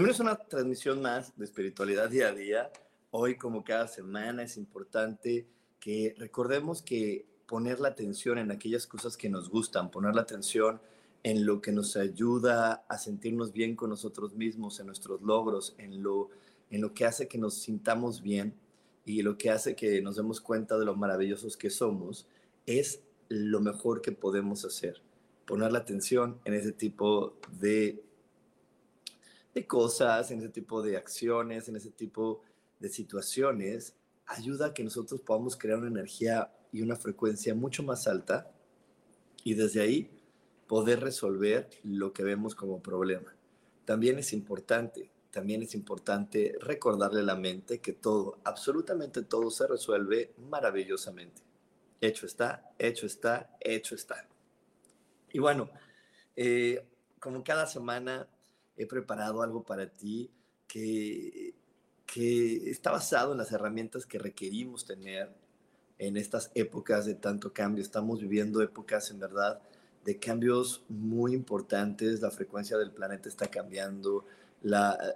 Bienvenidos a una transmisión más de espiritualidad día a día. Hoy, como cada semana, es importante que recordemos que poner la atención en aquellas cosas que nos gustan, poner la atención en lo que nos ayuda a sentirnos bien con nosotros mismos, en nuestros logros, en lo, en lo que hace que nos sintamos bien y lo que hace que nos demos cuenta de lo maravillosos que somos, es lo mejor que podemos hacer. Poner la atención en ese tipo de de cosas, en ese tipo de acciones, en ese tipo de situaciones, ayuda a que nosotros podamos crear una energía y una frecuencia mucho más alta y desde ahí poder resolver lo que vemos como problema. También es importante, también es importante recordarle a la mente que todo, absolutamente todo se resuelve maravillosamente. Hecho está, hecho está, hecho está. Y bueno, eh, como cada semana he preparado algo para ti que, que está basado en las herramientas que requerimos tener en estas épocas de tanto cambio. Estamos viviendo épocas en verdad de cambios muy importantes, la frecuencia del planeta está cambiando,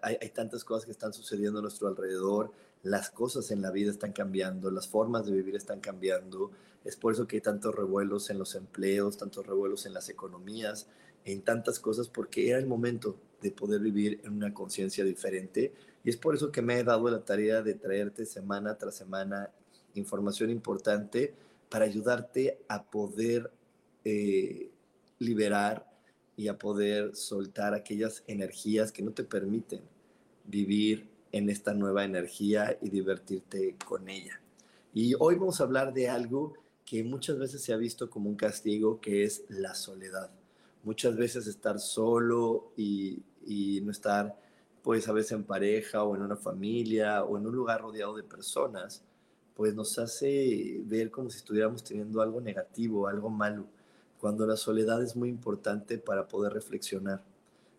hay, hay, tantas cosas que están sucediendo a nuestro alrededor, las cosas en la vida están cambiando, las formas de vivir están cambiando, es por eso que hay tantos revuelos en los empleos, tantos revuelos en las economías, en tantas cosas, porque era el momento de poder vivir en una conciencia diferente. Y es por eso que me he dado la tarea de traerte semana tras semana información importante para ayudarte a poder eh, liberar y a poder soltar aquellas energías que no te permiten vivir en esta nueva energía y divertirte con ella. Y hoy vamos a hablar de algo que muchas veces se ha visto como un castigo, que es la soledad. Muchas veces estar solo y, y no estar pues a veces en pareja o en una familia o en un lugar rodeado de personas, pues nos hace ver como si estuviéramos teniendo algo negativo, algo malo, cuando la soledad es muy importante para poder reflexionar.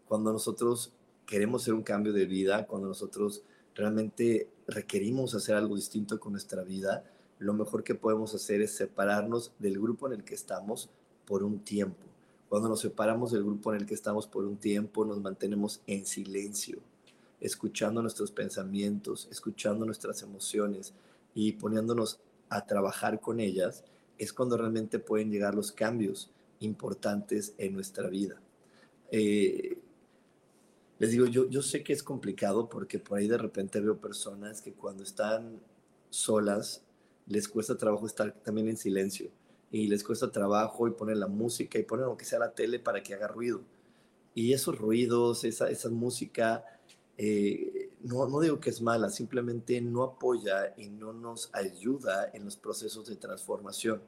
Cuando nosotros queremos hacer un cambio de vida, cuando nosotros realmente requerimos hacer algo distinto con nuestra vida, lo mejor que podemos hacer es separarnos del grupo en el que estamos por un tiempo cuando nos separamos del grupo en el que estamos por un tiempo, nos mantenemos en silencio, escuchando nuestros pensamientos, escuchando nuestras emociones y poniéndonos a trabajar con ellas, es cuando realmente pueden llegar los cambios importantes en nuestra vida. Eh, les digo, yo, yo sé que es complicado porque por ahí de repente veo personas que cuando están solas les cuesta trabajo estar también en silencio y les cuesta trabajo y ponen la música y ponen lo que sea la tele para que haga ruido. Y esos ruidos, esa, esa música, eh, no, no digo que es mala, simplemente no apoya y no nos ayuda en los procesos de transformación.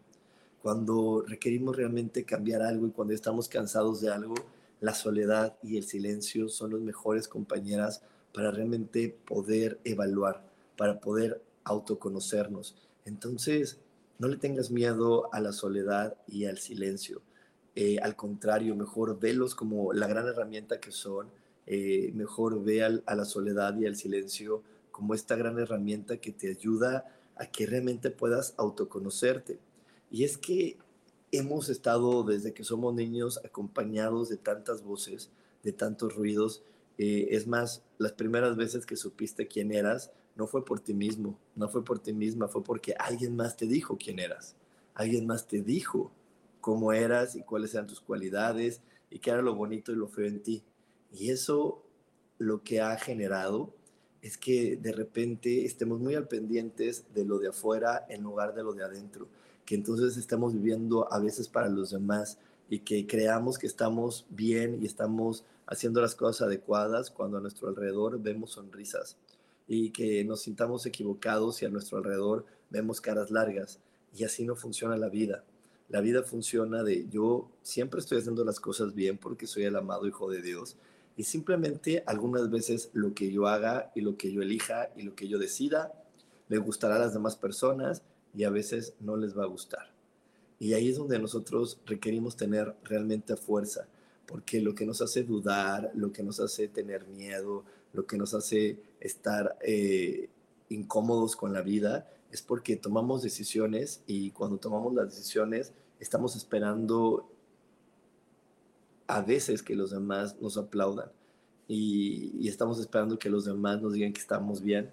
Cuando requerimos realmente cambiar algo y cuando estamos cansados de algo, la soledad y el silencio son las mejores compañeras para realmente poder evaluar, para poder autoconocernos. Entonces, no le tengas miedo a la soledad y al silencio. Eh, al contrario, mejor velos como la gran herramienta que son. Eh, mejor ve a la soledad y al silencio como esta gran herramienta que te ayuda a que realmente puedas autoconocerte. Y es que hemos estado desde que somos niños acompañados de tantas voces, de tantos ruidos. Eh, es más, las primeras veces que supiste quién eras no fue por ti mismo, no fue por ti misma, fue porque alguien más te dijo quién eras, alguien más te dijo cómo eras y cuáles eran tus cualidades y qué era lo bonito y lo feo en ti. Y eso lo que ha generado es que de repente estemos muy al pendientes de lo de afuera en lugar de lo de adentro, que entonces estamos viviendo a veces para los demás y que creamos que estamos bien y estamos haciendo las cosas adecuadas cuando a nuestro alrededor vemos sonrisas y que nos sintamos equivocados y a nuestro alrededor vemos caras largas y así no funciona la vida. La vida funciona de yo siempre estoy haciendo las cosas bien porque soy el amado hijo de Dios y simplemente algunas veces lo que yo haga y lo que yo elija y lo que yo decida le gustará a las demás personas y a veces no les va a gustar. Y ahí es donde nosotros requerimos tener realmente fuerza, porque lo que nos hace dudar, lo que nos hace tener miedo, lo que nos hace estar eh, incómodos con la vida, es porque tomamos decisiones y cuando tomamos las decisiones estamos esperando a veces que los demás nos aplaudan y, estamos esperando que los demás nos digan que estamos bien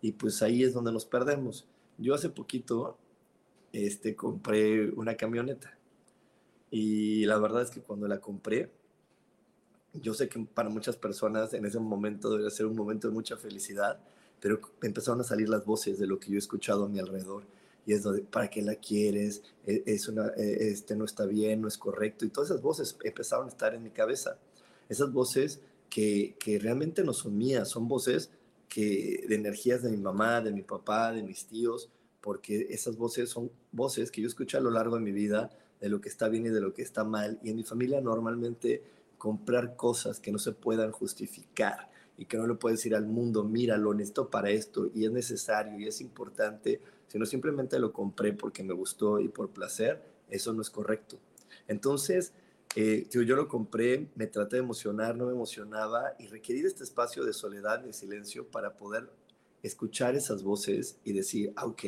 y pues ahí es donde nos perdemos. Yo hace poquito este, compré una camioneta y la verdad es que cuando la compré, yo sé que para muchas personas en ese momento debe ser un momento de mucha felicidad, pero empezaron a salir las voces de lo que yo he escuchado a mi alrededor y es donde, ¿para qué la quieres? E, es una, e, este no está bien, no es correcto. Y todas esas voces empezaron a estar en mi cabeza. Esas voces que, que realmente no son mías, son voces que, de energías de mi mamá, de mi papá, de mis tíos, porque esas voces son voces que yo escuché a lo largo de mi vida de lo que está bien y de lo que está mal. Y en mi familia normalmente comprar cosas que no se puedan justificar y que no le puedes decir al mundo, mira, lo necesito para esto y es necesario y es importante, sino simplemente lo compré porque me gustó y por placer, eso no es correcto. Entonces, eh, yo, lo compré, me traté de emocionar, no me emocionaba y requerí de este espacio de soledad, de silencio para poder escuchar esas voces y decir, ah, ok,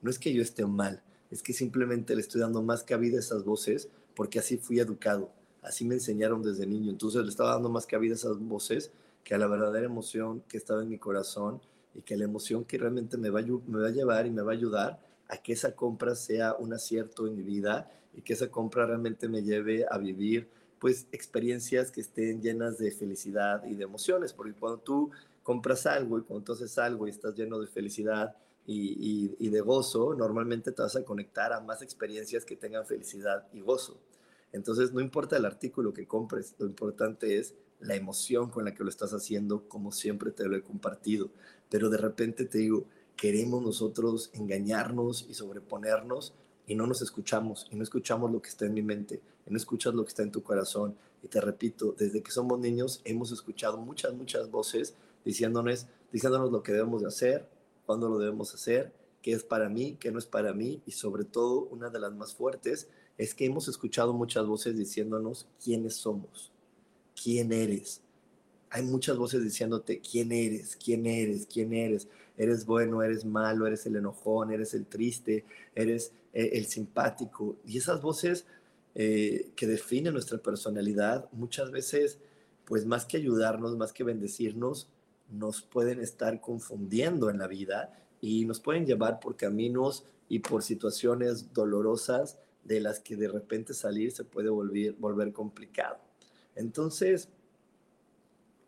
no es que yo esté mal, es que simplemente le estoy dando más cabida a esas voces porque así fui educado, así me enseñaron desde niño, entonces le estaba dando más cabida a esas voces que a la verdadera emoción que estaba en mi corazón y que la emoción que realmente me va, me va a llevar y me va a ayudar a que esa compra sea un acierto en mi vida y que esa compra realmente me lleve a vivir pues experiencias que estén llenas de felicidad y de emociones, porque cuando tú compras algo y cuando tú haces algo y estás lleno de felicidad y, y de gozo, normalmente te vas a conectar a más experiencias que tengan felicidad y gozo. Entonces, no importa el artículo que compres, lo importante es la emoción con la que lo estás haciendo, como siempre te lo he compartido. Pero de repente te digo, queremos nosotros engañarnos y sobreponernos y no nos escuchamos, y no escuchamos lo que está en mi mente, y no escuchas lo que está en tu corazón. Y te repito, desde que somos niños hemos escuchado muchas, muchas voces diciéndonos, diciéndonos lo que debemos de hacer, cuándo lo debemos hacer, qué es para mí, qué no es para mí, y sobre todo, una de las más fuertes, es que hemos escuchado muchas voces diciéndonos quiénes somos quién eres. Hay muchas voces diciéndote quién eres, quién eres, quién eres. Eres bueno, eres malo, eres el enojón, eres el triste, eres eh, el simpático. Y esas voces eh, que definen nuestra personalidad muchas veces, pues más que ayudarnos, más que bendecirnos, nos pueden estar confundiendo en la vida y nos pueden llevar por caminos y por situaciones dolorosas de las que de repente salir se puede volver, complicado. Entonces,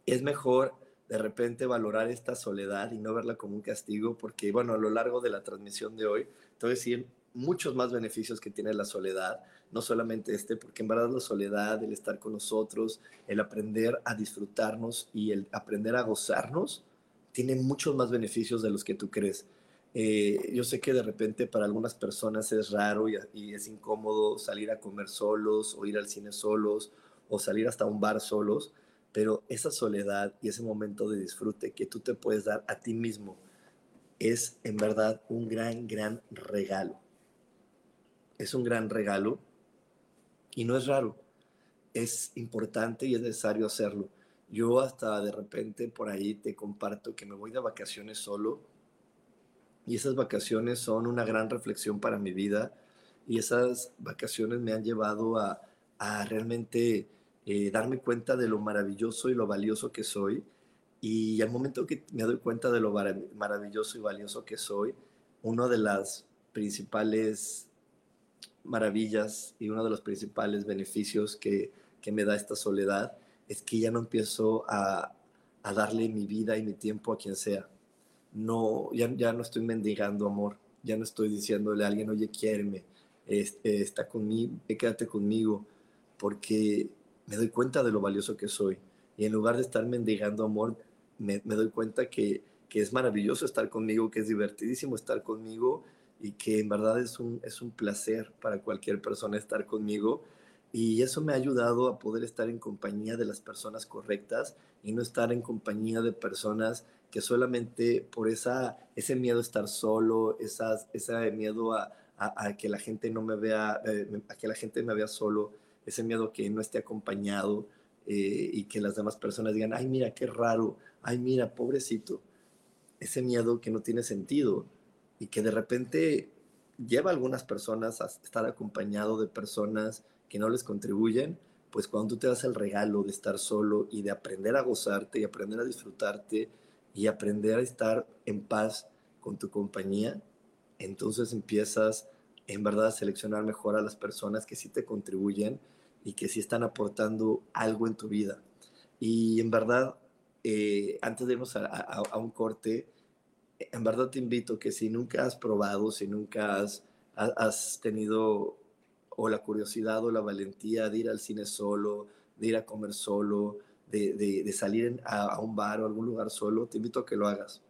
es mejor de repente valorar esta soledad y no verla como un castigo, porque, bueno, a lo largo de la transmisión de hoy, te voy a decir muchos más beneficios que tiene la soledad, no solamente este, porque en verdad la soledad, el estar con nosotros, el aprender a disfrutarnos y el aprender a gozarnos, tiene muchos más beneficios de los que tú crees. Eh, yo sé que de repente para algunas personas es raro y, es incómodo salir a comer solos o ir al cine solos o salir hasta un bar solos, pero esa soledad y ese momento de disfrute que tú te puedes dar a ti mismo es en verdad un gran, gran regalo. Es un gran regalo y no es raro, es importante y es necesario hacerlo. Yo hasta de repente por ahí te comparto que me voy de vacaciones solo y esas vacaciones son una gran reflexión para mi vida y esas vacaciones me han llevado a, realmente eh, darme cuenta de lo maravilloso y lo valioso que soy. Y al momento que me doy cuenta de lo maravilloso y valioso que soy, una de las principales maravillas y uno de los principales beneficios que, que me da esta soledad es que ya no empiezo a, a darle mi vida y mi tiempo a quien sea. No, ya, ya no estoy mendigando amor, ya no estoy diciéndole a alguien, oye, quiéreme, este, está conmigo, quédate conmigo, porque me doy cuenta de lo valioso que soy. Y en lugar de estar mendigando amor, me, doy cuenta que, que, es maravilloso estar conmigo, que es divertidísimo estar conmigo y que en verdad es un, es un placer para cualquier persona estar conmigo. Y eso me ha ayudado a poder estar en compañía de las personas correctas y no estar en compañía de personas que solamente por esa, ese miedo a estar solo, esas, ese miedo a, que la gente no me vea, eh, a que la gente me vea solo, ese miedo que no esté acompañado eh, y que las demás personas digan, ay, mira, qué raro, ay, mira, pobrecito. Ese miedo que no tiene sentido y que de repente lleva a algunas personas a estar acompañado de personas que no les contribuyen, pues cuando tú te das el regalo de estar solo y de aprender a gozarte y aprender a disfrutarte y aprender a estar en paz con tu compañía, entonces empiezas en verdad a seleccionar mejor a las personas que sí te contribuyen y que sí están aportando algo en tu vida. Y en verdad, eh, antes de irnos a, un corte, en verdad te invito que si nunca has probado, si nunca has, has tenido o la curiosidad o la valentía de ir al cine solo, de ir a comer solo, de, de, salir a, un bar o algún lugar solo, te invito a que lo hagas.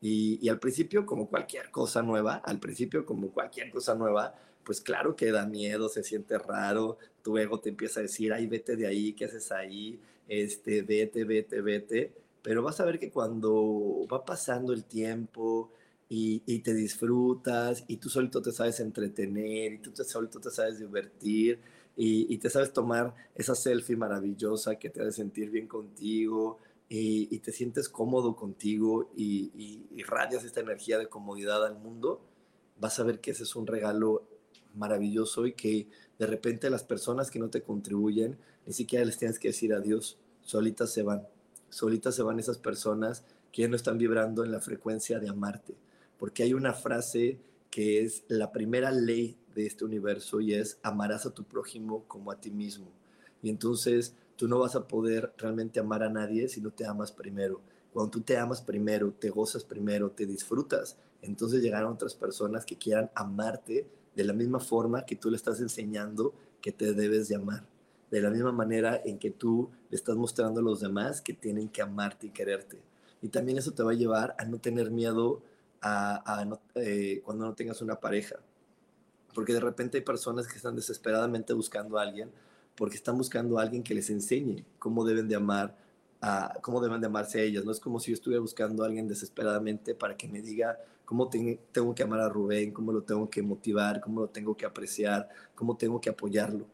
Y, y, al principio, como cualquier cosa nueva, al principio, como cualquier cosa nueva, pues claro que da miedo, se siente raro, tu ego te empieza a decir, ay, vete de ahí, ¿qué haces ahí? Este, vete, vete, vete. Pero vas a ver que cuando va pasando el tiempo, y, te disfrutas y tú solito te sabes entretener y tú te, solito te sabes divertir y, te sabes tomar esa selfie maravillosa que te hace sentir bien contigo y, te sientes cómodo contigo y, irradias esta energía de comodidad al mundo, vas a ver que ese es un regalo maravilloso y que de repente las personas que no te contribuyen, ni siquiera les tienes que decir adiós, solitas se van, solitas se van esas personas que ya no están vibrando en la frecuencia de amarte. Porque hay una frase que es la primera ley de este universo y es amarás a tu prójimo como a ti mismo. Y entonces tú no vas a poder realmente amar a nadie si no te amas primero. Cuando tú te amas primero, te gozas primero, te disfrutas, entonces llegarán otras personas que quieran amarte de la misma forma que tú le estás enseñando que te debes de amar. De la misma manera en que tú le estás mostrando a los demás que tienen que amarte y quererte. Y también eso te va a llevar a no tener miedo eh, cuando no tengas una pareja. Porque de repente hay personas que están desesperadamente buscando a alguien porque están buscando a alguien que les enseñe cómo deben de amar, a, cómo deben de amarse a ellas. No es como si yo estuviera buscando a alguien desesperadamente para que me diga cómo tengo que amar a Rubén, cómo lo tengo que motivar, cómo lo tengo que apreciar, cómo tengo que apoyarlo.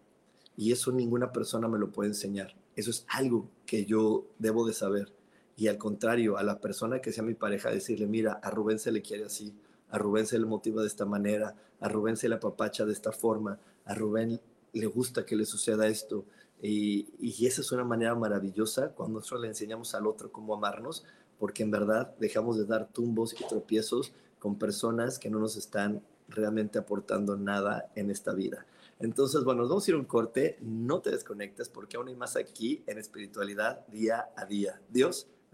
Y eso ninguna persona me lo puede enseñar. Eso es algo que yo debo de saber y al contrario, a la persona que sea mi pareja, decirle, mira, a Rubén se le quiere así, a Rubén se le motiva de esta manera, a Rubén se le apapacha de esta forma, a Rubén le gusta que le suceda esto. Y, y esa es una manera maravillosa cuando nosotros le enseñamos al otro cómo amarnos, porque en verdad dejamos de dar tumbos y tropiezos con personas que no nos están realmente aportando nada en esta vida. Entonces, bueno, nos vamos a ir a un corte, no te desconectes porque aún hay más aquí en espiritualidad día a día. Dios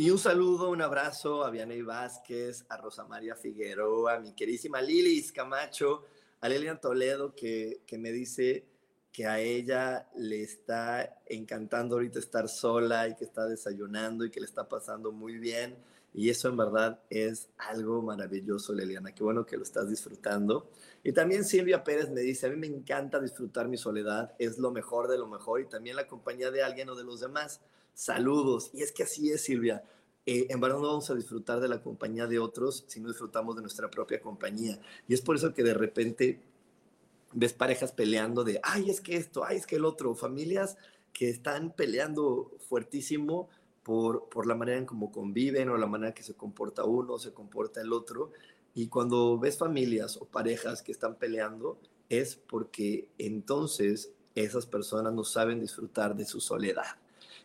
Y un saludo, un abrazo a Vianey Vázquez, a Rosa María Figueroa, a mi querísima Lilis Camacho, a Lilian Toledo, que, que me dice que a ella le está encantando ahorita estar sola y que está desayunando y que le está pasando muy bien. Y eso en verdad es algo maravilloso, Liliana. Qué bueno que lo estás disfrutando. Y también Silvia Pérez me dice, a mí me encanta disfrutar mi soledad, es lo mejor de lo mejor y también la compañía de alguien o de los demás saludos. Y es que así es, Silvia. Eh, en verdad no vamos a disfrutar de la compañía de otros si no disfrutamos de nuestra propia compañía. Y es por eso que de repente ves parejas peleando de, ay, es que esto, ay, es que el otro, familias que están peleando fuertísimo por, por la manera en cómo conviven o la manera que se comporta uno, se comporta el otro. Y cuando ves familias o parejas que están peleando, es porque entonces esas personas no saben disfrutar de su soledad.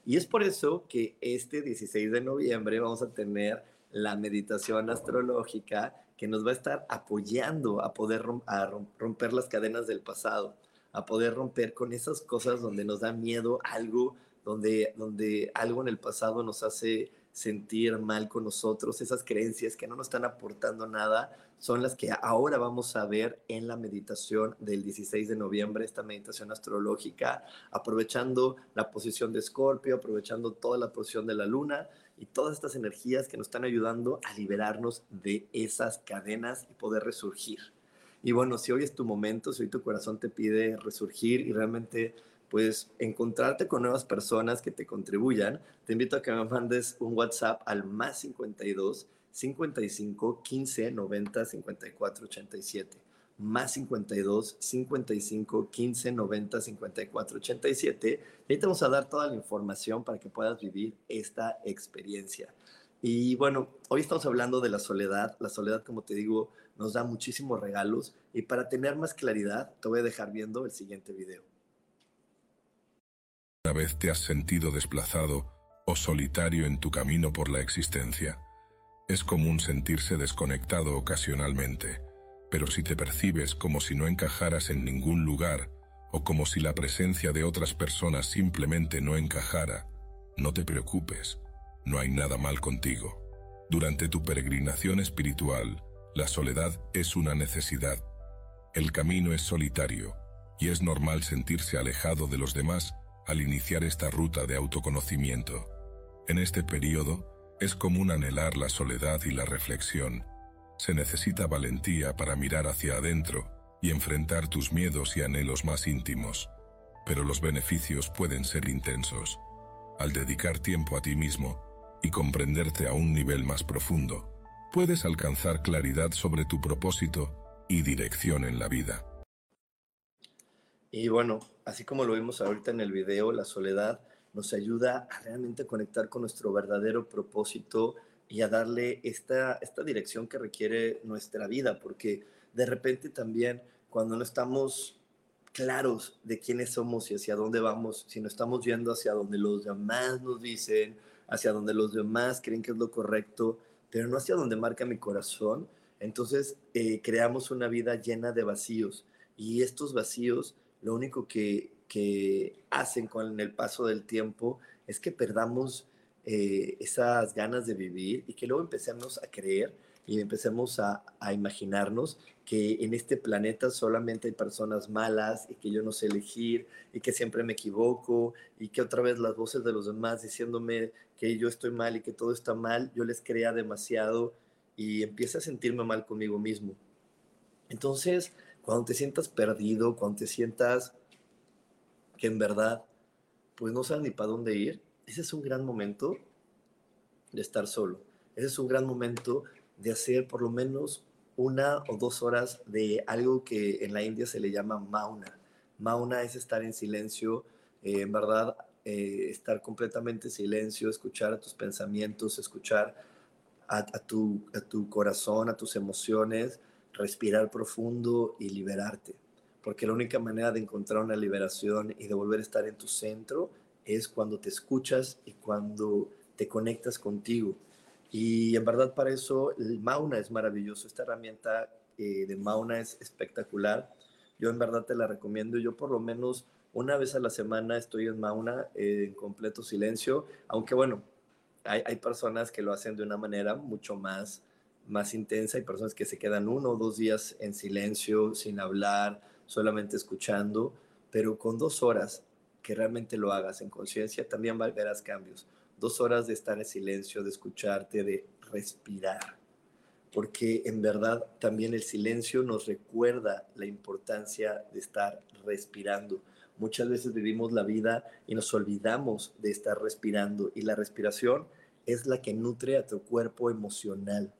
Y es por eso que este 16 de noviembre vamos a tener la meditación astrológica que nos va a estar apoyando a poder romper las cadenas del pasado, a poder romper con esas cosas donde nos da miedo algo, donde, donde algo en el pasado nos hace sentir mal con nosotros, esas creencias que no nos están aportando nada, son las que ahora vamos a ver en la meditación del 16 de noviembre, esta meditación astrológica, aprovechando la posición de Escorpio, aprovechando toda la posición de la luna y todas estas energías que nos están ayudando a liberarnos de esas cadenas y poder resurgir. Y bueno, si hoy es tu momento, si hoy tu corazón te pide resurgir y realmente pues encontrarte con nuevas personas que te contribuyan, te invito a que me mandes un WhatsApp al más 52 55 15 90 54 87 más 52 55 15 90 54 87 y ahí te vamos a dar toda la información para que puedas vivir esta experiencia. Y bueno, hoy estamos hablando de la soledad. La soledad, como te digo, nos da muchísimos regalos y para tener más claridad te voy a dejar viendo el siguiente video. ¿Una vez te has sentido desplazado o solitario en tu camino por la existencia? Es común sentirse desconectado ocasionalmente, pero si te percibes como si no encajaras en ningún lugar o como si la presencia de otras personas simplemente no encajara, no te preocupes, no hay nada mal contigo. Durante tu peregrinación espiritual, la soledad es una necesidad. El camino es solitario y es normal sentirse alejado de los demás al iniciar esta ruta de autoconocimiento. En este periodo, es común anhelar la soledad y la reflexión. Se necesita valentía para mirar hacia adentro y enfrentar tus miedos y anhelos más íntimos. Pero los beneficios pueden ser intensos. Al dedicar tiempo a ti mismo y comprenderte a un nivel más profundo, puedes alcanzar claridad sobre tu propósito y dirección en la vida. Y bueno, así como lo vimos ahorita en el video, la soledad nos ayuda a realmente conectar con nuestro verdadero propósito y a darle esta, esta dirección que requiere nuestra vida, porque de repente también cuando no estamos claros de quiénes somos y hacia dónde vamos, si no estamos yendo hacia donde los demás nos dicen, hacia donde los demás creen que es lo correcto, pero no hacia donde marca mi corazón, entonces eh, creamos una vida llena de vacíos. Y estos vacíos lo único que, hacen con el paso del tiempo es que perdamos eh, esas ganas de vivir y que luego empecemos a creer y empecemos a, a, imaginarnos que en este planeta solamente hay personas malas y que yo no sé elegir y que siempre me equivoco y que otra vez las voces de los demás diciéndome que yo estoy mal y que todo está mal, yo les crea demasiado y empiezo a sentirme mal conmigo mismo. Entonces, cuando te sientas perdido, cuando te sientas que en verdad pues no sabes ni para dónde ir, ese es un gran momento de estar solo. Ese es un gran momento de hacer por lo menos una o dos horas de algo que en la India se le llama mauna. Mauna es estar en silencio, eh, en verdad, eh, estar completamente en silencio, escuchar a tus pensamientos, escuchar a, tu, a tu corazón, a tus emociones, respirar profundo y liberarte. Porque la única manera de encontrar una liberación y de volver a estar en tu centro es cuando te escuchas y cuando te conectas contigo. Y en verdad para eso el Mauna es maravilloso. Esta herramienta eh, de Mauna es espectacular. Yo en verdad te la recomiendo. Yo por lo menos una vez a la semana estoy en Mauna eh, en completo silencio. Aunque bueno, hay, hay, personas que lo hacen de una manera mucho más, más intensa. Hay personas que se quedan uno o dos días en silencio, sin hablar, solamente escuchando. Pero con dos horas que realmente lo hagas en conciencia, también verás cambios dos horas de estar en silencio, de escucharte, de respirar. Porque en verdad también el silencio nos recuerda la importancia de estar respirando. Muchas veces vivimos la vida y nos olvidamos de estar respirando y la respiración es la que nutre a tu cuerpo emocional.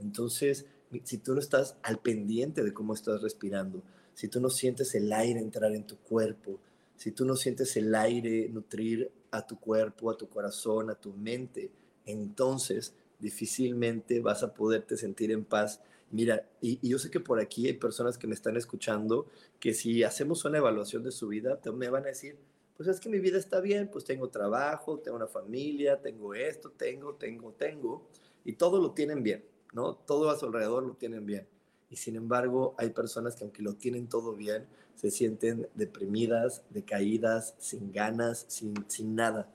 Entonces, si tú no estás al pendiente de cómo estás respirando, si tú no sientes el aire entrar en tu cuerpo, si tú no sientes el aire nutrir a tu cuerpo, a tu corazón, a tu mente, entonces difícilmente vas a poderte sentir en paz. Mira, y, yo sé que por aquí hay personas que me están escuchando que si hacemos una evaluación de su vida, me van a decir, pues es que mi vida está bien, pues tengo trabajo, tengo una familia, tengo esto, tengo, tengo, tengo, y todo lo tienen bien, ¿no? Todo a su alrededor lo tienen bien. Y sin embargo, hay personas que aunque lo tienen todo bien, se sienten deprimidas, decaídas, sin ganas, sin, sin nada,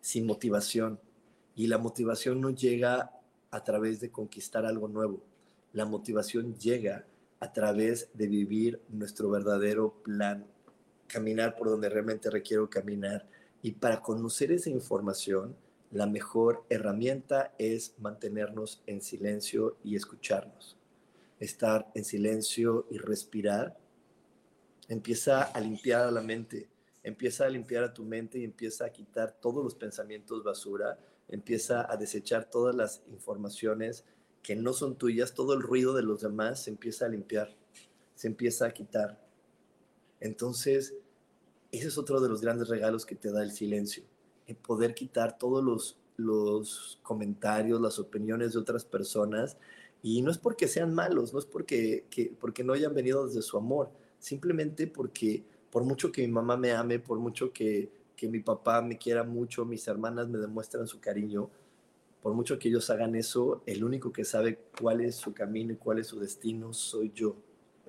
sin motivación. Y la motivación no llega a través de conquistar algo nuevo. La motivación llega a través de vivir nuestro verdadero plan, caminar por donde realmente requiero caminar. Y para conocer esa información, la mejor herramienta es mantenernos en silencio y escucharnos. Estar en silencio y respirar empieza a limpiar a la mente, empieza a limpiar a tu mente y empieza a quitar todos los pensamientos basura, empieza a desechar todas las informaciones que no son tuyas, todo el ruido de los demás se empieza a limpiar, se empieza a quitar. Entonces, ese es otro de los grandes regalos que te da el silencio, el poder quitar todos los, los comentarios, las opiniones de otras personas. Y no es porque sean malos, no es porque, que, porque no hayan venido desde su amor, simplemente porque por mucho que mi mamá me ame, por mucho que, que mi papá me quiera mucho, mis hermanas me demuestran su cariño, por mucho que ellos hagan eso, el único que sabe cuál es su camino y cuál es su destino soy yo.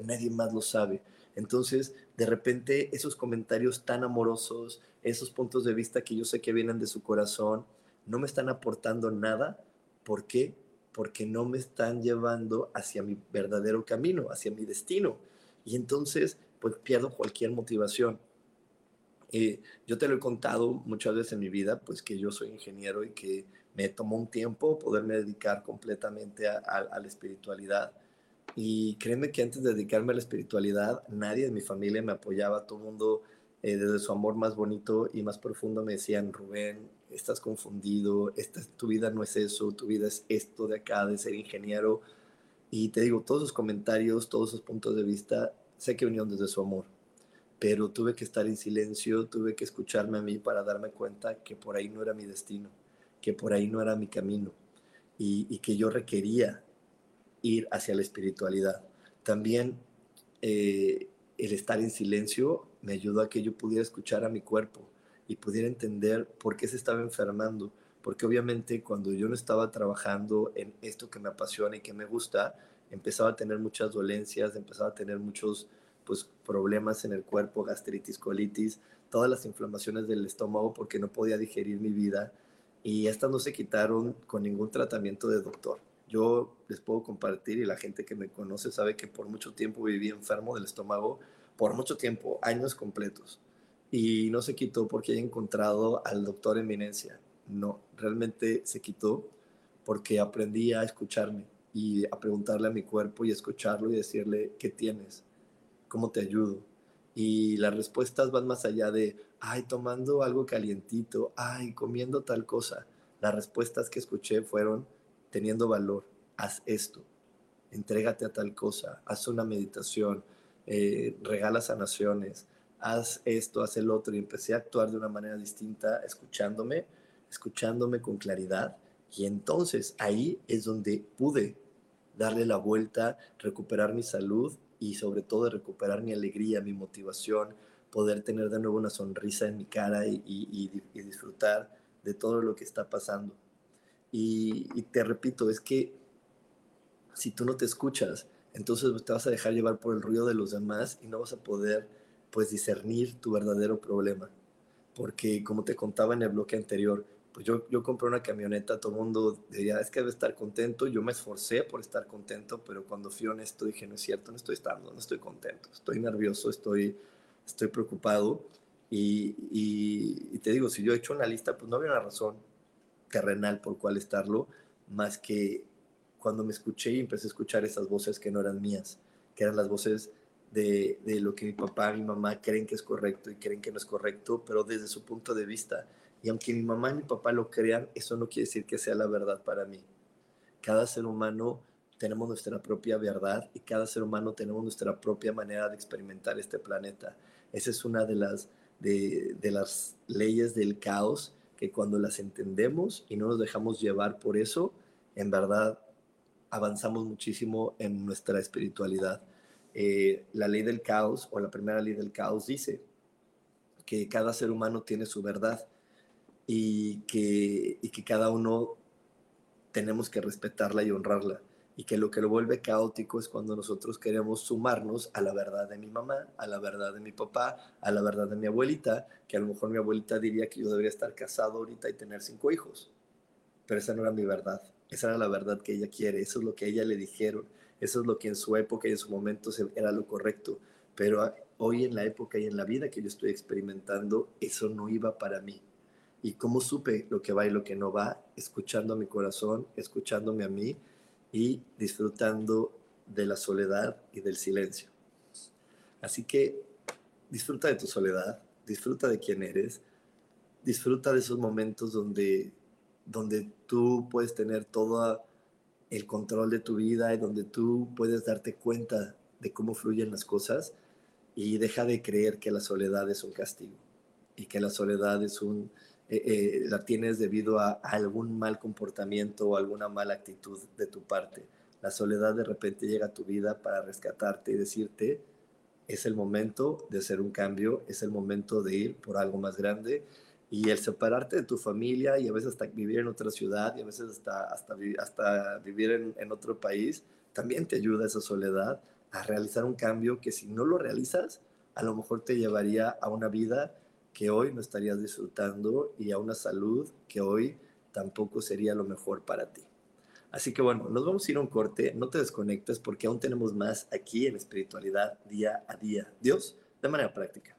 Nadie más lo sabe. Entonces, de repente, esos comentarios tan amorosos, esos puntos de vista que yo sé que vienen de su corazón, no me están aportando nada. ¿Por qué? Porque no me están llevando hacia mi verdadero camino, hacia mi destino y entonces pues pierdo cualquier motivación. Eh, yo te lo he contado muchas veces en mi vida, pues que yo soy ingeniero y que me tomó un tiempo poderme dedicar completamente a, la espiritualidad. Y créeme que antes de dedicarme a la espiritualidad, nadie de mi familia me apoyaba, todo el mundo eh, desde su amor más bonito y más profundo me decían, Rubén, estás confundido, esta, tu vida no es eso, tu vida es esto de acá, de ser ingeniero, y te digo, todos esos comentarios, todos esos puntos de vista, sé que vinieron desde su amor, pero tuve que estar en silencio, tuve que escucharme a mí para darme cuenta que por ahí no era mi destino, que por ahí no era mi camino y, que yo requería ir hacia la espiritualidad. También eh, el estar en silencio me ayudó a que yo pudiera escuchar a mi cuerpo y pudiera entender por qué se estaba enfermando, porque obviamente cuando yo no estaba trabajando en esto que me apasiona y que me gusta, empezaba a tener muchas dolencias, empezaba a tener muchos pues, problemas en el cuerpo, gastritis, colitis, todas las inflamaciones del estómago porque no podía digerir mi vida y estas no se quitaron con ningún tratamiento de doctor. Yo les puedo compartir y la gente que me conoce sabe que por mucho tiempo viví enfermo del estómago, por mucho tiempo, años completos. Y no se quitó porque he encontrado al doctor eminencia. No, realmente se quitó porque aprendí a escucharme y a preguntarle a mi cuerpo y escucharlo y decirle, ¿qué tienes? ¿Cómo te ayudo? Y las respuestas van más allá de, ay, tomando algo calientito, ay, comiendo tal cosa. Las respuestas que escuché fueron, teniendo valor, haz esto, entrégate a tal cosa, haz una meditación, eh, regala sanaciones, haz esto, haz el otro. Y empecé a actuar de una manera distinta, escuchándome, escuchándome con claridad. Y entonces ahí es donde pude darle la vuelta, recuperar mi salud y sobre todo recuperar mi alegría, mi motivación, poder tener de nuevo una sonrisa en mi cara y, disfrutar de todo lo que está pasando. Y, te repito, es que si tú no te escuchas, entonces te vas a dejar llevar por el ruido de los demás y no vas a poder pues discernir tu verdadero problema. Porque como te contaba en el bloque anterior, pues yo, yo compré una camioneta, todo el mundo diría, es que debe estar contento, yo me esforcé por estar contento, pero cuando fui honesto dije, no es cierto, no estoy estando, no estoy contento, estoy nervioso, estoy, estoy preocupado. Y, y, te digo, si yo he hecho una lista, pues no había una razón terrenal por cuál estarlo, más que cuando me escuché y empecé a escuchar esas voces que no eran mías, que eran las voces de, de, lo que mi papá y mi mamá creen que es correcto y creen que no es correcto, pero desde su punto de vista. Y aunque mi mamá y mi papá lo crean, eso no quiere decir que sea la verdad para mí. Cada ser humano tenemos nuestra propia verdad y cada ser humano tenemos nuestra propia manera de experimentar este planeta. Esa es una de las, de, de las leyes del caos que cuando las entendemos y no nos dejamos llevar por eso, en verdad avanzamos muchísimo en nuestra espiritualidad. Eh, la ley del caos o la primera ley del caos dice que cada ser humano tiene su verdad y que, y que cada uno tenemos que respetarla y honrarla. Y que lo que lo vuelve caótico es cuando nosotros queremos sumarnos a la verdad de mi mamá, a la verdad de mi papá, a la verdad de mi abuelita, que a lo mejor mi abuelita diría que yo debería estar casado ahorita y tener cinco hijos. Pero esa no era mi verdad. Esa era la verdad que ella quiere. Eso es lo que ella le dijeron. Eso es lo que en su época y en su momento era lo correcto. Pero hoy en la época y en la vida que yo estoy experimentando, eso no iba para mí y cómo supe lo que va y lo que no va, escuchando a mi corazón, escuchándome a mí y disfrutando de la soledad y del silencio. Así que disfruta de tu soledad, disfruta de quién eres, disfruta de esos momentos donde, donde tú puedes tener todo el control de tu vida y donde tú puedes darte cuenta de cómo fluyen las cosas y deja de creer que la soledad es un castigo y que la soledad es un, eh, eh, la tienes debido a, algún mal comportamiento o alguna mala actitud de tu parte. La soledad de repente llega a tu vida para rescatarte y decirte, es el momento de hacer un cambio, es el momento de ir por algo más grande y el separarte de tu familia y a veces hasta vivir en otra ciudad y a veces hasta, hasta, hasta vivir en, en otro país, también te ayuda esa soledad a realizar un cambio que si no lo realizas, a lo mejor te llevaría a una vida que hoy no estarías disfrutando y a una salud que hoy tampoco sería lo mejor para ti. Así que bueno, nos vamos a ir a un corte, no te desconectes porque aún tenemos más aquí en espiritualidad día a día. Dios, de manera práctica.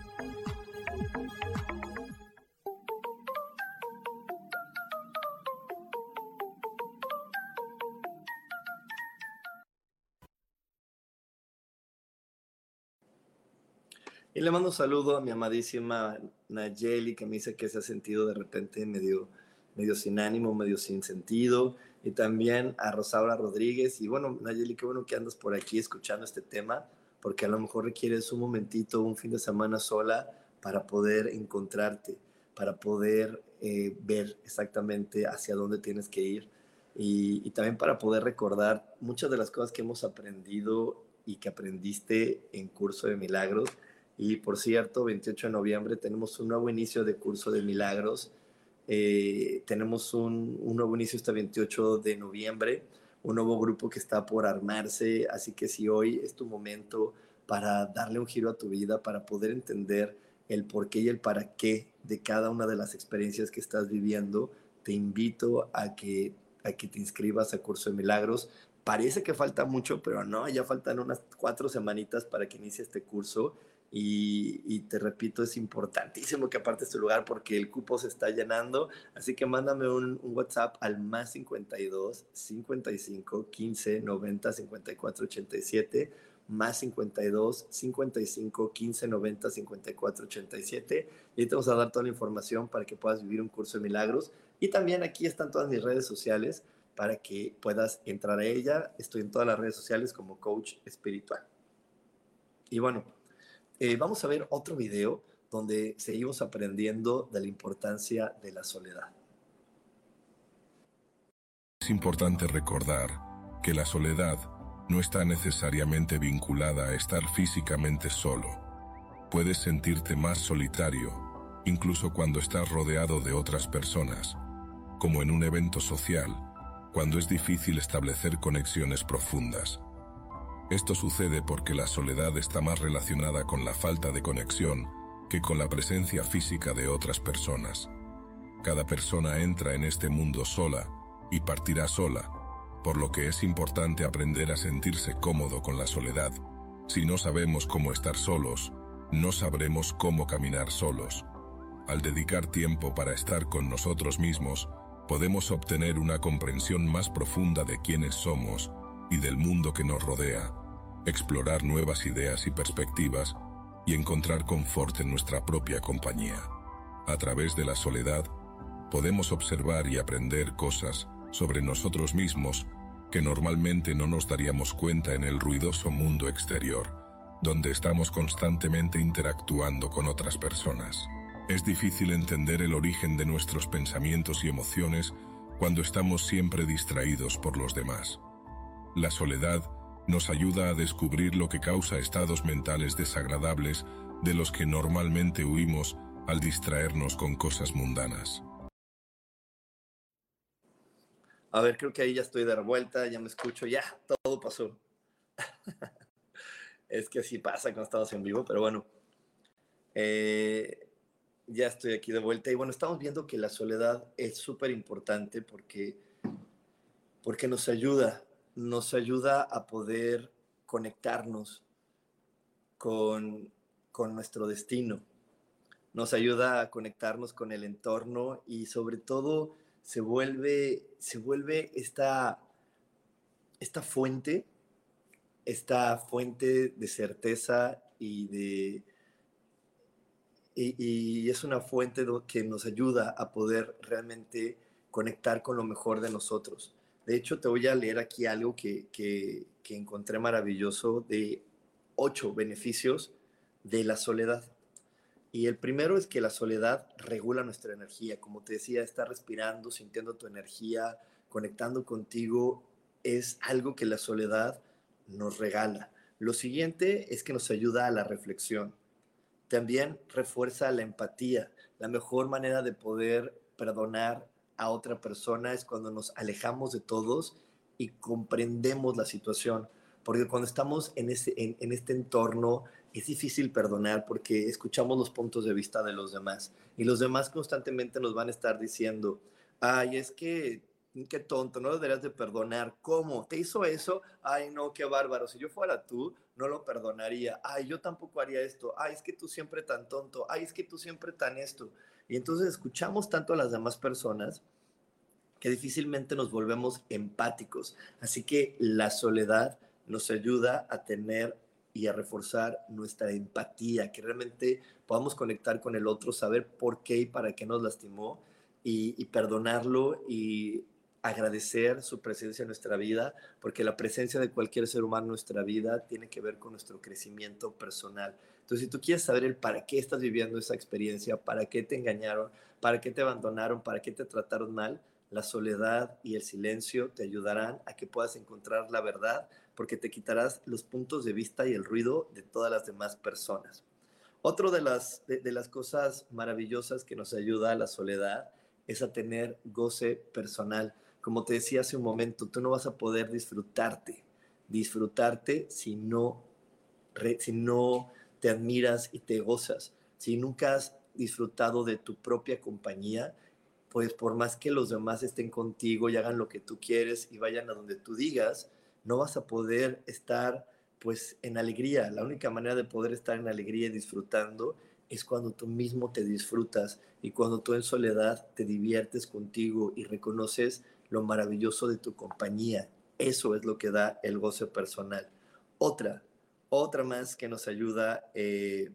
Y le mando un saludo a mi amadísima Nayeli, que me dice que se ha sentido de repente medio, medio sin ánimo, medio sin sentido. Y también a Rosaura Rodríguez. Y bueno, Nayeli, qué bueno que andas por aquí escuchando este tema, porque a lo mejor requieres un momentito, un fin de semana sola para poder encontrarte, para poder eh, ver exactamente hacia dónde tienes que ir. Y, y también para poder recordar muchas de las cosas que hemos aprendido y que aprendiste en Curso de Milagros y por cierto, 28 de noviembre tenemos un nuevo inicio de curso de milagros. Eh, tenemos un, un, nuevo inicio este 28 de noviembre, un nuevo grupo que está por armarse. Así que si hoy es tu momento para darle un giro a tu vida, para poder entender el por qué y el para qué de cada una de las experiencias que estás viviendo, te invito a que, a que te inscribas a Curso de Milagros. Parece que falta mucho, pero no, ya faltan unas cuatro semanitas para que inicie este curso y, te repito, es importantísimo que apartes tu lugar porque el cupo se está llenando. Así que mándame un, WhatsApp al más 52 55 15 90 54 87 más 52 55 15 90 54 87 y te vamos a dar toda la información para que puedas vivir un curso de milagros. Y también aquí están todas mis redes sociales para que puedas entrar a ella. Estoy en todas las redes sociales como coach espiritual. Y bueno eh, vamos a ver otro video donde seguimos aprendiendo de la importancia de la soledad. Es importante recordar que la soledad no está necesariamente vinculada a estar físicamente solo. Puedes sentirte más solitario, incluso cuando estás rodeado de otras personas, como en un evento social, cuando es difícil establecer conexiones profundas. Esto sucede porque la soledad está más relacionada con la falta de conexión que con la presencia física de otras personas. Cada persona entra en este mundo sola y partirá sola, por lo que es importante aprender a sentirse cómodo con la soledad. Si no sabemos cómo estar solos, no sabremos cómo caminar solos. Al dedicar tiempo para estar con nosotros mismos, podemos obtener una comprensión más profunda de quiénes somos y del mundo que nos rodea explorar nuevas ideas y perspectivas y encontrar confort en nuestra propia compañía. A través de la soledad, podemos observar y aprender cosas sobre nosotros mismos que normalmente no nos daríamos cuenta en el ruidoso mundo exterior, donde estamos constantemente interactuando con otras personas. Es difícil entender el origen de nuestros pensamientos y emociones cuando estamos siempre distraídos por los demás. La soledad nos ayuda a descubrir lo que causa estados mentales desagradables de los que normalmente huimos al distraernos con cosas mundanas. A ver, creo que ahí ya estoy de vuelta, ya me escucho, ya, todo pasó. es que así pasa cuando estamos en vivo, pero bueno, eh, ya estoy aquí de vuelta. Y bueno, estamos viendo que la soledad es súper importante porque, porque nos ayuda nos ayuda a poder conectarnos con, nuestro destino. nos ayuda a conectarnos con el entorno y sobre todo se vuelve, se vuelve esta, esta fuente, esta fuente de certeza y de... Y, es una fuente que nos ayuda a poder realmente conectar con lo mejor de nosotros. De hecho, te voy a leer aquí algo que, que, encontré maravilloso de ocho beneficios de la soledad. Y el primero es que la soledad regula nuestra energía. Como te decía, estar respirando, sintiendo tu energía, conectando contigo, es algo que la soledad nos regala. Lo siguiente es que nos ayuda a la reflexión. También refuerza la empatía. La mejor manera de poder perdonar a otra persona es cuando nos alejamos de todos y comprendemos la situación. Porque cuando estamos en, ese, en este entorno es difícil perdonar porque escuchamos los puntos de vista de los demás y los demás constantemente nos van a estar diciendo, ay, es que, qué tonto, no deberías de perdonar. ¿Cómo? ¿Te hizo eso? Ay, no, qué bárbaro. Si yo fuera tú, no lo perdonaría. Ay, yo tampoco haría esto. Ay, es que tú siempre tan tonto. Ay, es que tú siempre tan esto. Y entonces escuchamos tanto a las demás personas que difícilmente nos volvemos empáticos. Así que la soledad nos ayuda a tener y a reforzar nuestra empatía, que realmente podamos conectar con el otro, saber por qué y para qué nos lastimó y, perdonarlo y agradecer su presencia en nuestra vida, porque la presencia de cualquier ser humano en nuestra vida tiene que ver con nuestro crecimiento personal. Entonces, si tú quieres saber el para qué estás viviendo esa experiencia, para qué te engañaron, para qué te abandonaron, para qué te trataron mal, la soledad y el silencio te ayudarán a que puedas encontrar la verdad porque te quitarás los puntos de vista y el ruido de todas las demás personas. Otro de las, de, las cosas maravillosas que nos ayuda a la soledad es a tener goce personal. Como te decía hace un momento, tú no vas a poder disfrutarte, disfrutarte si no, si no te admiras y te gozas, si nunca has disfrutado de tu propia compañía, pues por más que los demás estén contigo y hagan lo que tú quieres y vayan a donde tú digas, no vas a poder estar pues en alegría. La única manera de poder estar en alegría y disfrutando es cuando tú mismo te disfrutas y cuando tú en soledad te diviertes contigo y reconoces lo maravilloso de tu compañía. Eso es lo que da el goce personal. Otra, otra más que nos ayuda eh,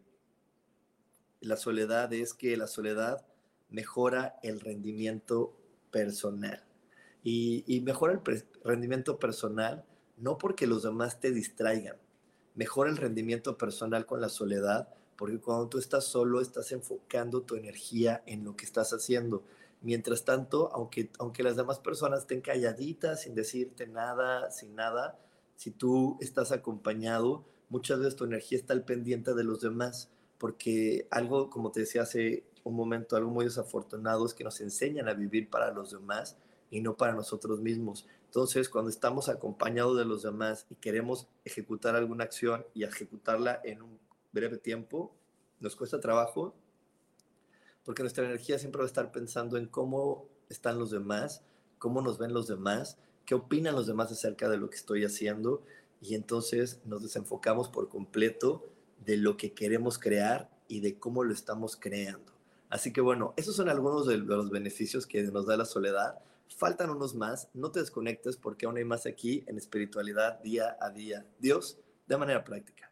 la soledad es que la soledad mejora el rendimiento personal. Y, y mejora el rendimiento personal no porque los demás te distraigan. Mejora el rendimiento personal con la soledad, porque cuando tú estás solo estás enfocando tu energía en lo que estás haciendo. Mientras tanto, aunque, aunque las demás personas estén calladitas, sin decirte nada, sin nada, si tú estás acompañado, muchas veces tu energía está al pendiente de los demás, porque algo, como te decía hace un momento, algo muy desafortunado es que nos enseñan a vivir para los demás y no para nosotros mismos. Entonces, cuando estamos acompañados de los demás y queremos ejecutar alguna acción y ejecutarla en un breve tiempo, nos cuesta trabajo porque nuestra energía siempre va a estar pensando en cómo están los demás, cómo nos ven los demás, qué opinan los demás acerca de lo que estoy haciendo y entonces nos desenfocamos por completo de lo que queremos crear y de cómo lo estamos creando. Así que bueno, esos son algunos de los beneficios que nos da la soledad, Faltan unos más, no te desconectes porque aún hay más aquí en espiritualidad día a día. Dios, de manera práctica.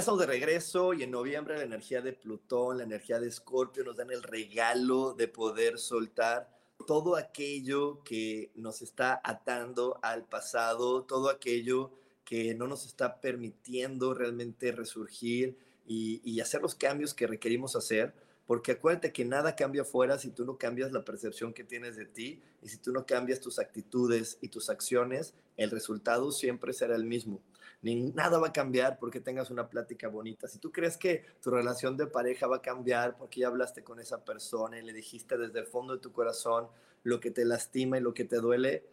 Ya estamos de regreso y en noviembre la energía de Plutón, la energía de Escorpio nos dan el regalo de poder soltar todo aquello que nos está atando al pasado, todo aquello que no nos está permitiendo realmente resurgir y, y hacer los cambios que requerimos hacer. Porque acuérdate que nada cambia afuera si tú no cambias la percepción que tienes de ti y si tú no cambias tus actitudes y tus acciones, el resultado siempre será el mismo ni nada va a cambiar porque tengas una plática bonita. Si tú crees que tu relación de pareja va a cambiar porque ya hablaste con esa persona y le dijiste desde el fondo de tu corazón lo que te lastima y lo que te duele,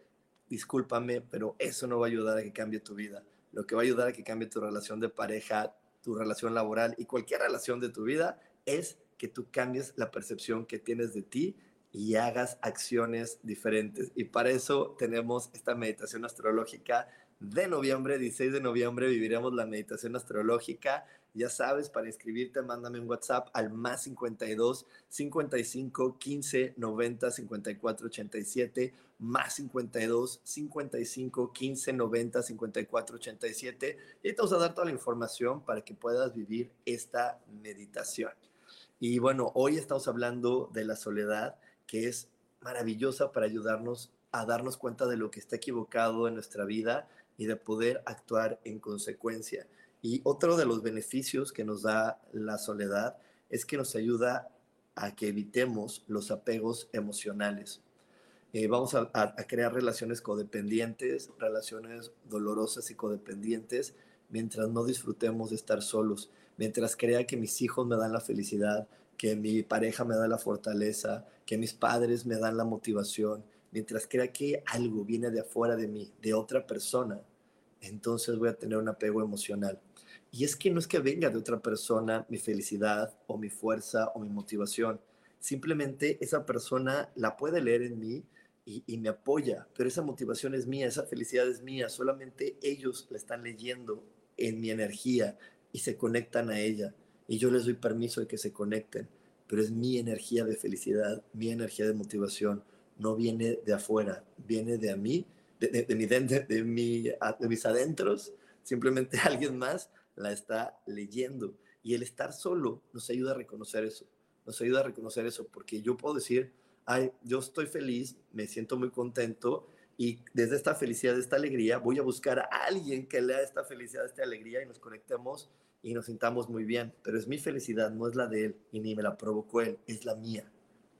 discúlpame, pero eso no va a ayudar a que cambie tu vida. Lo que va a ayudar a que cambie tu relación de pareja, tu relación laboral y cualquier relación de tu vida es que tú cambies la percepción que tienes de ti y hagas acciones diferentes. Y para eso tenemos esta meditación astrológica de noviembre, 16 de noviembre, viviremos la meditación astrológica. Ya sabes, para inscribirte, mándame un WhatsApp al más 52 55 15 90 54 87, más 52 55 15 90 54 87. Y te vamos a dar toda la información para que puedas vivir esta meditación. Y bueno, hoy estamos hablando de la soledad, que es maravillosa para ayudarnos a darnos cuenta de lo que está equivocado en nuestra vida y de poder actuar en consecuencia. Y otro de los beneficios que nos da la soledad es que nos ayuda a que evitemos los apegos emocionales. Eh, vamos a, crear relaciones codependientes, relaciones dolorosas y codependientes, mientras no disfrutemos de estar solos, mientras crea que mis hijos me dan la felicidad, que mi pareja me da la fortaleza, que mis padres me dan la motivación, mientras crea que algo viene de afuera de mí, de otra persona, entonces voy a tener un apego emocional. Y es que no es que venga de otra persona mi felicidad o mi fuerza o mi motivación. Simplemente esa persona la puede leer en mí y, me apoya, pero esa motivación es mía, esa felicidad es mía. Solamente ellos la están leyendo en mi energía y se conectan a ella. Y yo les doy permiso de que se conecten, pero es mi energía de felicidad, mi energía de motivación no viene de afuera, viene de mí, de, de, mi, de, mi, de mis adentros, simplemente alguien más la está leyendo. Y el estar solo nos ayuda a reconocer eso, nos ayuda a reconocer eso, porque yo puedo decir, ay, yo estoy feliz, me siento muy contento y desde esta felicidad, esta alegría, voy a buscar a alguien que lea esta felicidad, esta alegría y nos conectemos y nos sintamos muy bien. Pero es mi felicidad, no es la de él y ni me la provocó él, es la mía.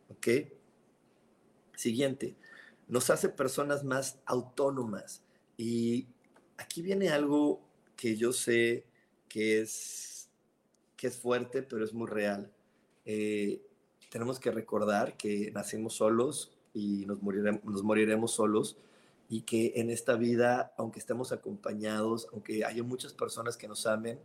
¿Ok? Siguiente, nos hace personas más autónomas. Y aquí viene algo que yo sé que es, que es fuerte, pero es muy real. Eh, tenemos que recordar que nacimos solos y nos moriremos, nos moriremos solos y que en esta vida, aunque estemos acompañados, aunque haya muchas personas que nos amen,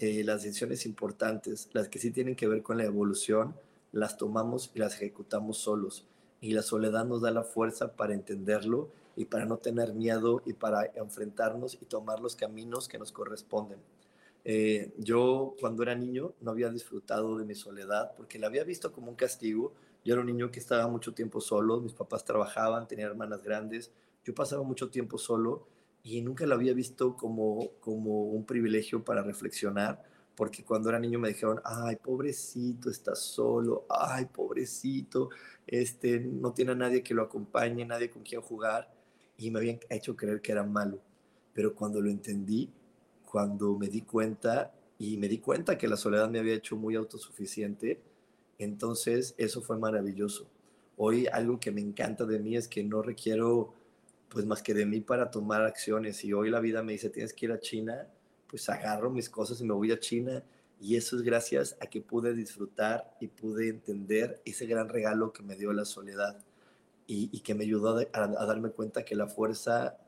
eh, las decisiones importantes, las que sí tienen que ver con la evolución, las tomamos y las ejecutamos solos y la soledad nos da la fuerza para entenderlo y para no tener miedo y para enfrentarnos y tomar los caminos que nos corresponden. Eh, yo cuando era niño no había disfrutado de mi soledad porque la había visto como un castigo. Yo era un niño que estaba mucho tiempo solo, mis papás trabajaban, tenía hermanas grandes, yo pasaba mucho tiempo solo y nunca lo había visto como, como un privilegio para reflexionar, porque cuando era niño me dijeron, ay, pobrecito, está solo, ay, pobrecito, este, no tiene a nadie que lo acompañe, nadie con quien jugar, y me habían hecho creer que era malo. Pero cuando lo entendí, cuando me di cuenta, y me di cuenta que la soledad me había hecho muy autosuficiente, entonces eso fue maravilloso. Hoy algo que me encanta de mí es que no requiero pues más que de mí para tomar acciones. Y hoy la vida me dice, tienes que ir a China, pues agarro mis cosas y me voy a China. Y eso es gracias a que pude disfrutar y pude entender ese gran regalo que me dio la soledad y, que me ayudó a, a darme cuenta que la fuerza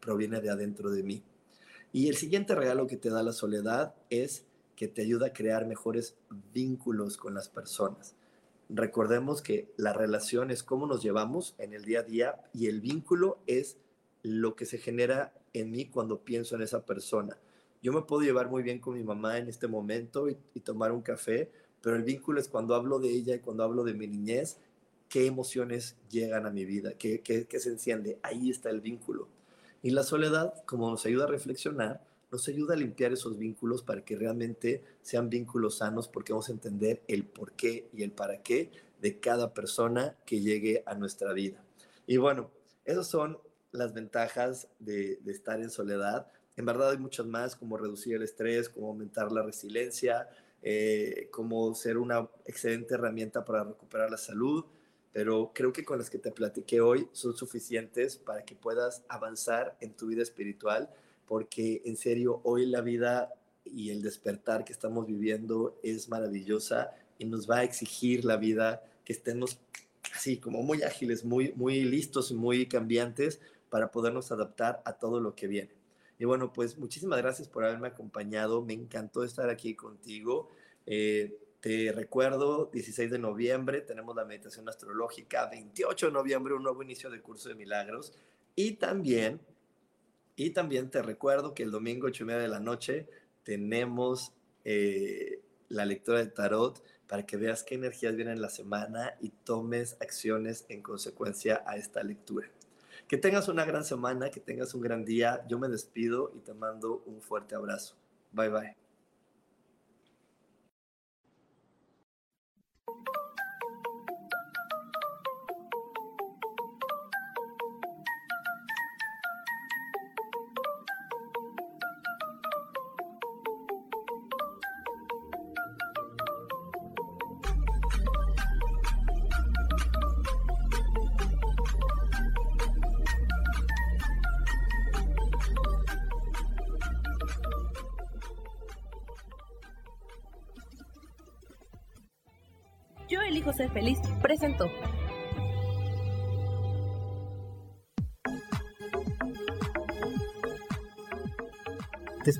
proviene de adentro de mí. Y el siguiente regalo que te da la soledad es que te ayuda a crear mejores vínculos con las personas recordemos que la relación es cómo nos llevamos en el día a día y el vínculo es lo que se genera en mí cuando pienso en esa persona. Yo me puedo llevar muy bien con mi mamá en este momento y, tomar un café, pero el vínculo es cuando hablo de ella y cuando hablo de mi niñez, qué emociones llegan a mi vida, qué, qué, qué se enciende. Ahí está el vínculo. Y la soledad, como nos ayuda a reflexionar, nos ayuda a limpiar esos vínculos para que realmente sean vínculos sanos porque vamos a entender el por qué y el para qué de cada persona que llegue a nuestra vida. Y bueno, esas son las ventajas de, estar en soledad. En verdad hay muchas más, como reducir el estrés, como aumentar la resiliencia, eh, como ser una excelente herramienta para recuperar la salud, pero creo que con las que te platiqué hoy son suficientes para que puedas avanzar en tu vida espiritual porque en serio hoy la vida y el despertar que estamos viviendo es maravillosa y nos va a exigir la vida que estemos así como muy ágiles, muy, muy listos y muy cambiantes para podernos adaptar a todo lo que viene. Y bueno, pues muchísimas gracias por haberme acompañado. Me encantó estar aquí contigo. Eh, te recuerdo, 16 de noviembre tenemos la meditación astrológica, 28 de noviembre un nuevo inicio del curso de milagros y también y también te recuerdo que el domingo 8 y media de la noche tenemos eh, la lectura de tarot para que veas qué energías vienen en la semana y tomes acciones en consecuencia a esta lectura. Que tengas una gran semana, que tengas un gran día. Yo me despido y te mando un fuerte abrazo. Bye bye.